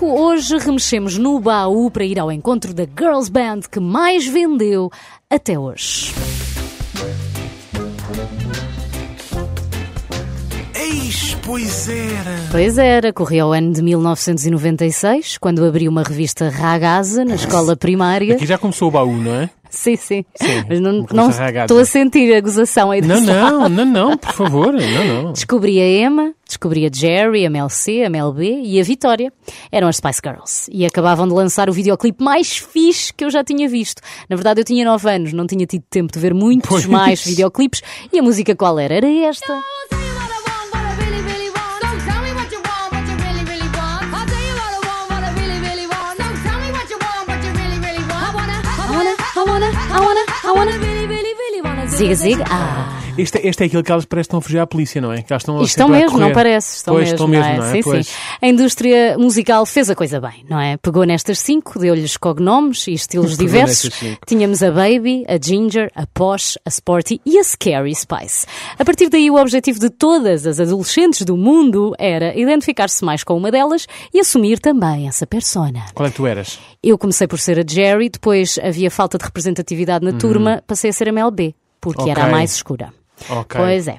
5, hoje remexemos no baú para ir ao encontro da Girls Band que mais vendeu até hoje. Eis, pois era. Pois era, corria o ano de 1996, quando abri uma revista Ragazza na escola primária. Aqui já começou o baú, não é? Sim, sim. Sim, Mas não, não estou a sentir a gozação aí Não, não, não, não, por favor, não, não. Descobri a Emma, descobri a Jerry, a Mel C, a Mel B e a Vitória. Eram as Spice Girls. E acabavam de lançar o videoclipe mais fixe que eu já tinha visto. Na verdade, eu tinha 9 anos, não tinha tido tempo de ver muitos Pois. mais videoclipes. E a música qual era? Era esta. wanna be Ziga, ziga. Ah, Este, este é aquilo que elas parecem que estão a fugir à polícia, não é? Que elas estão estão mesmo, não parece? Estão pois, mesmo, estão não mesmo, é? não é? Sim, Pois. sim. A indústria musical fez a coisa bem, não é? Pegou nestas cinco, deu-lhes cognomes e estilos diversos. Tínhamos a Baby, a Ginger, a Posh, a Sporty e a Scary Spice. A partir daí, o objetivo de todas as adolescentes do mundo era identificar-se mais com uma delas e assumir também essa persona. Qual é que tu eras? Eu comecei por ser a Jerry, depois havia falta de representatividade na turma, passei a ser a Mel B, porque era a Ok. mais escura. Ok. Pois é.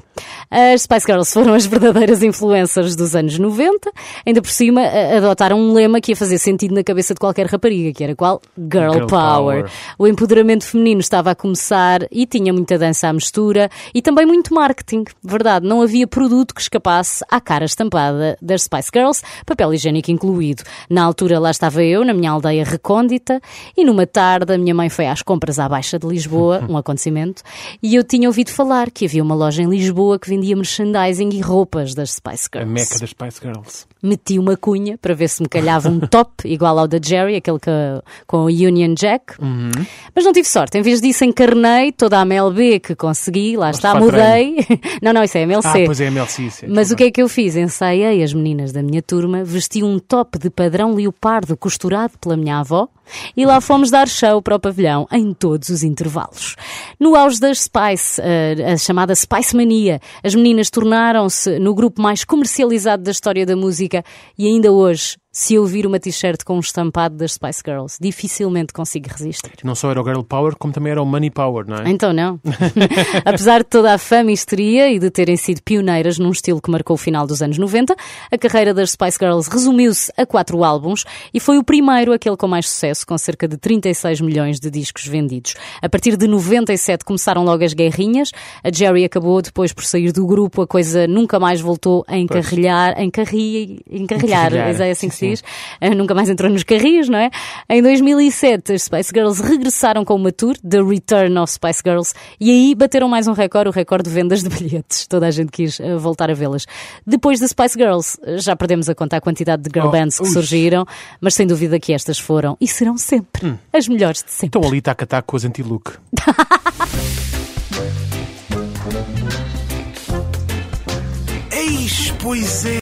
As Spice Girls foram as verdadeiras influencers dos anos 90. Ainda por cima, a- adotaram um lema que ia fazer sentido na cabeça de qualquer rapariga, que era qual? Girl, Girl power. power. O empoderamento feminino estava a começar e tinha muita dança à mistura e também muito marketing. Verdade, não havia produto que escapasse à cara estampada das Spice Girls, papel higiênico incluído. Na altura lá estava eu, na minha aldeia recôndita, e numa tarde a minha mãe foi às compras à Baixa de Lisboa, um acontecimento, e eu tinha ouvido falar que havia uma loja em Lisboa que vendia merchandising e roupas das Spice A Girls. meca das Spice Girls. Meti uma cunha para ver se me calhava um top igual ao da Jerry, aquele que, com o Union Jack. Mas não tive sorte. Em vez disso, encarnei toda a MLB que consegui. Lá está, para mudei. não, não, isso é MLC. Ah, pois é, a MLC. isso é Mas o que é que eu fiz? Ensaiei as meninas da minha turma, vesti um top de padrão leopardo costurado pela minha avó e lá fomos dar show para o pavilhão em todos os intervalos. No auge das Spice, eh, a chamada Spice Mania, as meninas tornaram-se no grupo mais comercializado da história da música e ainda hoje, se eu vir uma t-shirt com um estampado das Spice Girls, dificilmente consigo resistir. Não só era o Girl Power, como também era o Money Power, não é? Então não. Apesar de toda a fama e histeria e de terem sido pioneiras num estilo que marcou o final dos anos 90, a carreira das Spice Girls resumiu-se a quatro álbuns e foi o primeiro aquele com mais sucesso, com cerca de 36 milhões de discos vendidos. A partir de 97 começaram logo as guerrinhas. A Jerry acabou depois por sair do grupo, a coisa nunca mais voltou a encarrilhar, encarrilhar, encarrilhar, Encarrilhar, é assim que Ah, Nunca mais entrou nos carris, não é? Em 2007, as Spice Girls regressaram com uma tour, The Return of Spice Girls, e aí bateram mais um recorde, o recorde de vendas de bilhetes. Toda a gente quis ah, voltar a vê-las. Depois das Spice Girls, ah, já perdemos a conta a quantidade de girl Oh, bands que ux. surgiram, mas sem dúvida que estas foram e serão sempre as melhores de sempre. Estão ali tac a tac com as anti-look. Eis, pois é.